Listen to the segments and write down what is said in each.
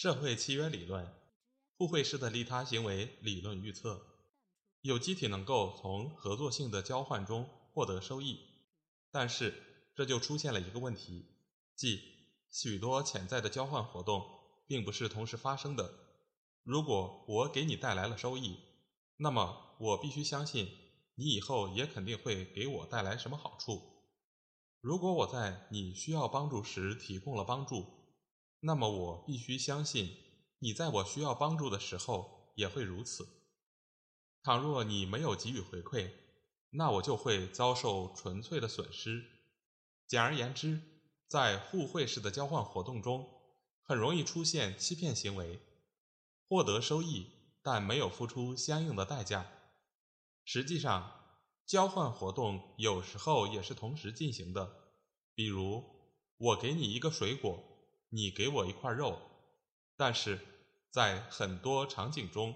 社会契约理论，互惠式的利他行为理论预测，有机体能够从合作性的交换中获得收益，但是这就出现了一个问题，即许多潜在的交换活动并不是同时发生的。如果我给你带来了收益，那么我必须相信。你以后也肯定会给我带来什么好处？如果我在你需要帮助时提供了帮助，那么我必须相信你在我需要帮助的时候也会如此。倘若你没有给予回馈，那我就会遭受纯粹的损失。简而言之，在互惠式的交换活动中，很容易出现欺骗行为，获得收益但没有付出相应的代价。实际上，交换活动有时候也是同时进行的。比如，我给你一个水果，你给我一块肉。但是在很多场景中，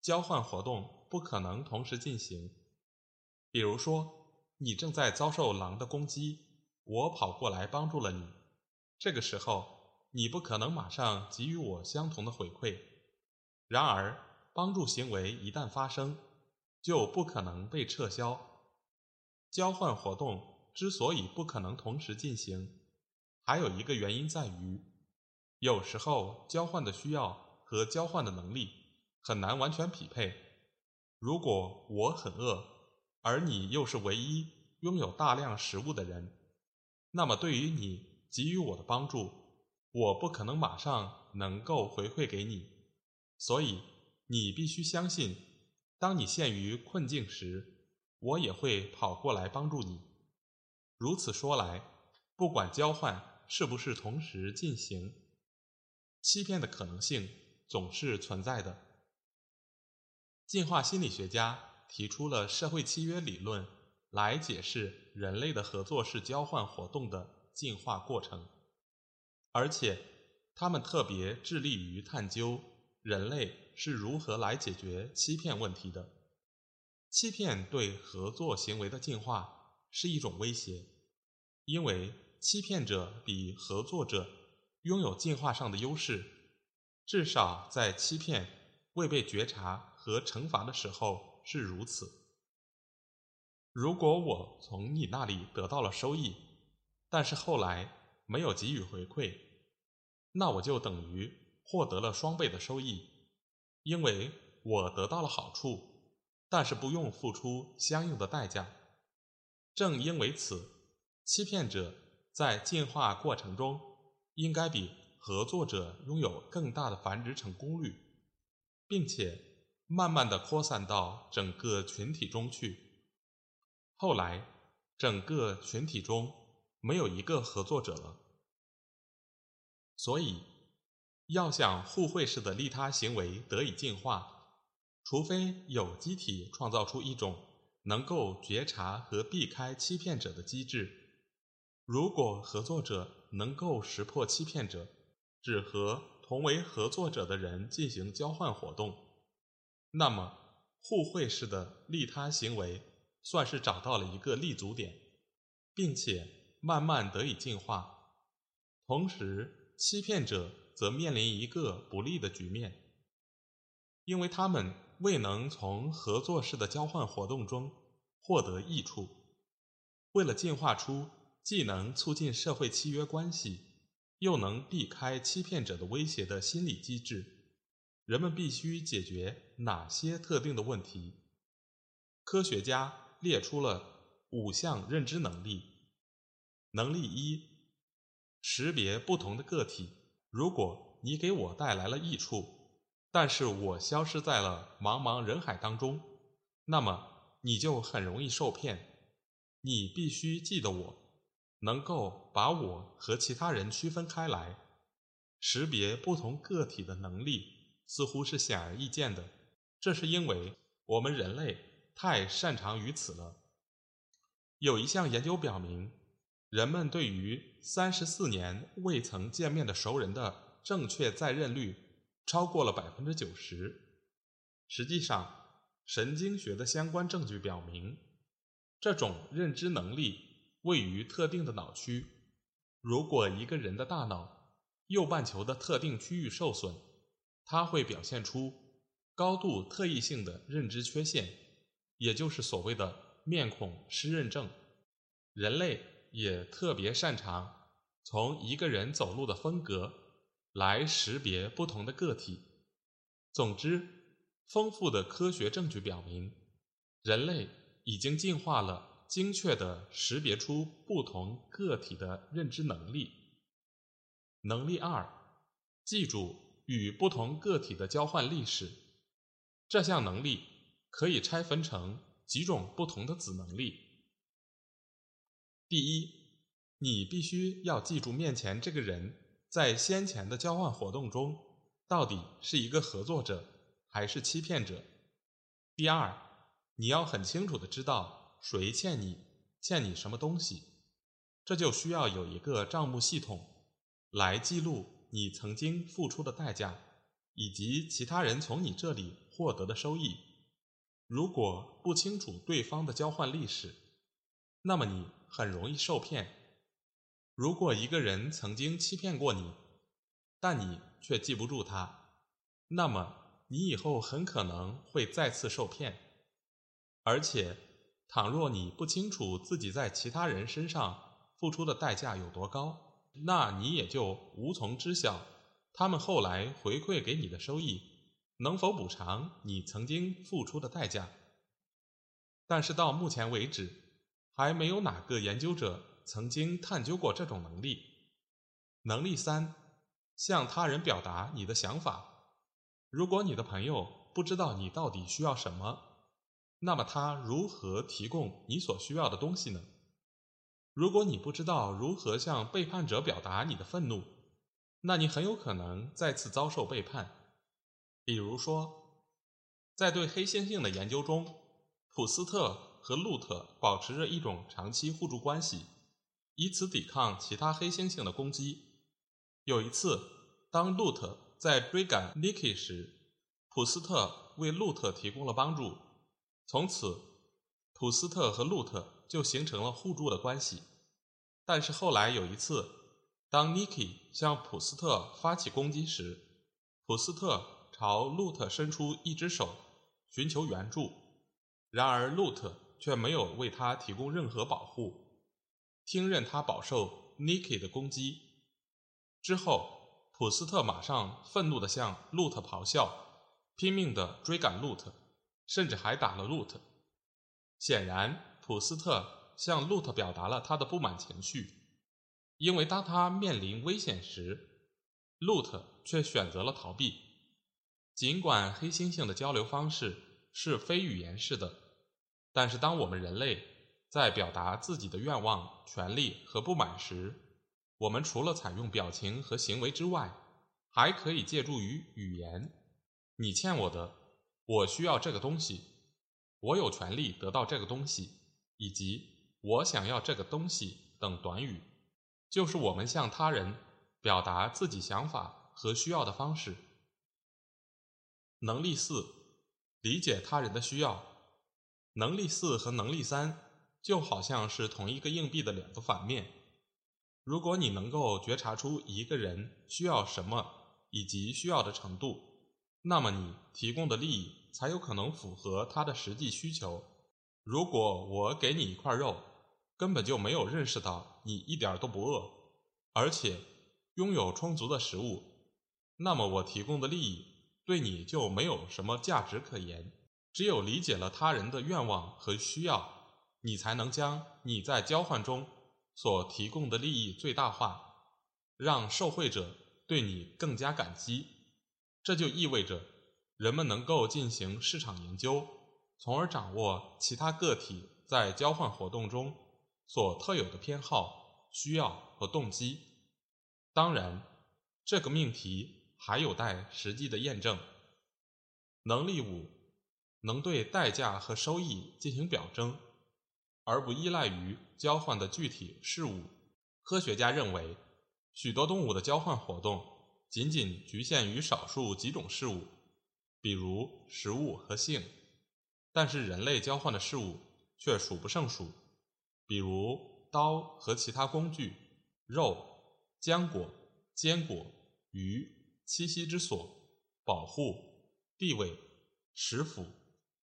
交换活动不可能同时进行。比如说，你正在遭受狼的攻击，我跑过来帮助了你。这个时候，你不可能马上给予我相同的回馈。然而，帮助行为一旦发生，就不可能被撤销。交换活动之所以不可能同时进行，还有一个原因在于，有时候交换的需要和交换的能力很难完全匹配。如果我很饿，而你又是唯一拥有大量食物的人，那么对于你给予我的帮助，我不可能马上能够回馈给你。所以，你必须相信。当你陷于困境时，我也会跑过来帮助你。如此说来，不管交换是不是同时进行，欺骗的可能性总是存在的。进化心理学家提出了社会契约理论来解释人类的合作式交换活动的进化过程，而且他们特别致力于探究人类。是如何来解决欺骗问题的？欺骗对合作行为的进化是一种威胁，因为欺骗者比合作者拥有进化上的优势，至少在欺骗未被觉察和惩罚的时候是如此。如果我从你那里得到了收益，但是后来没有给予回馈，那我就等于获得了双倍的收益。因为我得到了好处，但是不用付出相应的代价。正因为此，欺骗者在进化过程中应该比合作者拥有更大的繁殖成功率，并且慢慢的扩散到整个群体中去。后来，整个群体中没有一个合作者了，所以。要想互惠式的利他行为得以进化，除非有机体创造出一种能够觉察和避开欺骗者的机制。如果合作者能够识破欺骗者，只和同为合作者的人进行交换活动，那么互惠式的利他行为算是找到了一个立足点，并且慢慢得以进化。同时，欺骗者。则面临一个不利的局面，因为他们未能从合作式的交换活动中获得益处。为了进化出既能促进社会契约关系，又能避开欺骗者的威胁的心理机制，人们必须解决哪些特定的问题？科学家列出了五项认知能力。能力一：识别不同的个体。如果你给我带来了益处，但是我消失在了茫茫人海当中，那么你就很容易受骗。你必须记得我，能够把我和其他人区分开来。识别不同个体的能力似乎是显而易见的，这是因为我们人类太擅长于此了。有一项研究表明，人们对于三十四年未曾见面的熟人的正确在认率超过了百分之九十。实际上，神经学的相关证据表明，这种认知能力位于特定的脑区。如果一个人的大脑右半球的特定区域受损，他会表现出高度特异性的认知缺陷，也就是所谓的面孔失认症。人类也特别擅长从一个人走路的风格来识别不同的个体。总之。丰富的科学证据表明，人类已经进化了精确地识别出不同个体的认知能力。能力二，记住与不同个体的交换历史。这项能力可以拆分成几种不同的子能力。第一，你必须要记住面前这个人在先前的交换活动中到底是一个合作者。还是欺骗者。第二，你要很清楚的知道谁欠你，欠你什么东西，这就需要有一个账目系统来记录你曾经付出的代价，以及其他人从你这里获得的收益。如果不清楚对方的交换历史，那么你很容易受骗。如果一个人曾经欺骗过你，但你却记不住他，那么。你以后很可能会再次受骗，而且，倘若你不清楚自己在其他人身上付出的代价有多高，那你也就无从知晓他们后来回馈给你的收益能否补偿你曾经付出的代价。但是到目前为止，还没有哪个研究者曾经探究过这种能力。能力三，向他人表达你的想法。如果你的朋友不知道你到底需要什么，那么他如何提供你所需要的东西呢？如果你不知道如何向背叛者表达你的愤怒，那你很有可能再次遭受背叛。比如说，在对黑猩猩的研究中，普斯特和路特保持着一种长期互助关系，以此抵抗其他黑猩猩的攻击。有一次，当路特在追赶 Nicky 时，普斯特为路特提供了帮助。从此，普斯特和路特就形成了互助的关系。但是后来有一次，当 Niki 向普斯特发起攻击时，普斯特朝路特伸出一只手，寻求援助。然而，路特却没有为他提供任何保护，听任他饱受 Niki 的攻击。之后。普斯特马上愤怒地向路特咆哮，拼命地追赶路特，甚至还打了路特。显然，普斯特向路特表达了他的不满情绪，因为当他面临危险时，路特却选择了逃避。尽管黑猩猩的交流方式是非语言式的，但是当我们人类在表达自己的愿望、权利和不满时，我们除了采用表情和行为之外，还可以借助于语言。你欠我的，我需要这个东西，我有权利得到这个东西，以及我想要这个东西等短语，就是我们向他人表达自己想法和需要的方式。能力四，理解他人的需要。能力四和能力三就好像是同一个硬币的两个反面。如果你能够觉察出一个人需要什么以及需要的程度，那么你提供的利益才有可能符合他的实际需求。如果我给你一块肉，根本就没有认识到你一点都不饿，而且拥有充足的食物，那么我提供的利益对你就没有什么价值可言。只有理解了他人的愿望和需要，你才能将你在交换中。所提供的利益最大化，让受惠者对你更加感激。这就意味着人们能够进行市场研究，从而掌握其他个体在交换活动中所特有的偏好、需要和动机。当然，这个命题还有待实际的验证。能力五，能对代价和收益进行表征，而不依赖于交换的具体事物。科学家认为，许多动物的交换活动仅仅局限于少数几种事物，比如食物和性；但是人类交换的事物却数不胜数，比如刀和其他工具、肉、浆果、坚果、鱼、栖息之所、保护、地位、食府、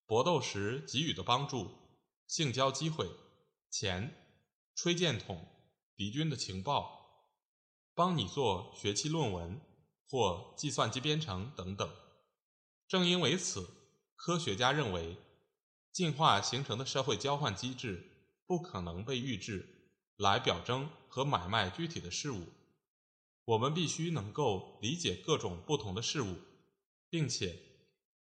搏斗时给予的帮助、性交机会、钱、吹箭筒。敌军的情报，帮你做学期论文或计算机编程等等。正因为此，科学家认为，进化形成的社会交换机制不可能被预制来表征和买卖具体的事物。我们必须能够理解各种不同的事物，并且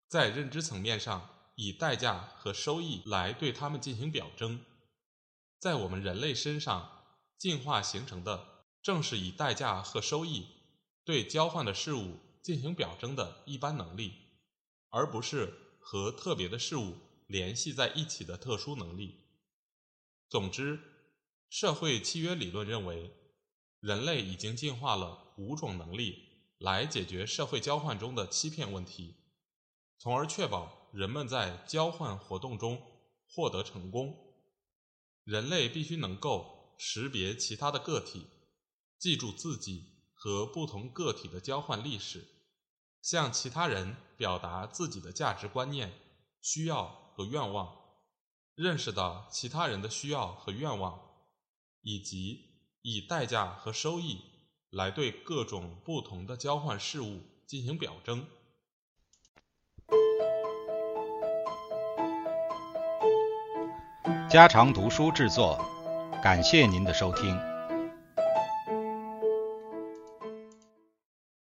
在认知层面上以代价和收益来对它们进行表征。在我们人类身上。进化形成的正是以代价和收益对交换的事物进行表征的一般能力，而不是和特别的事物联系在一起的特殊能力。总之，社会契约理论认为，人类已经进化了五种能力来解决社会交换中的欺骗问题，从而确保人们在交换活动中获得成功。人类必须能够。识别其他的个体，记住自己和不同个体的交换历史，向其他人表达自己的价值观念、需要和愿望，认识到其他人的需要和愿望，以及以代价和收益来对各种不同的交换事物进行表征。家常读书制作。感谢您的收听。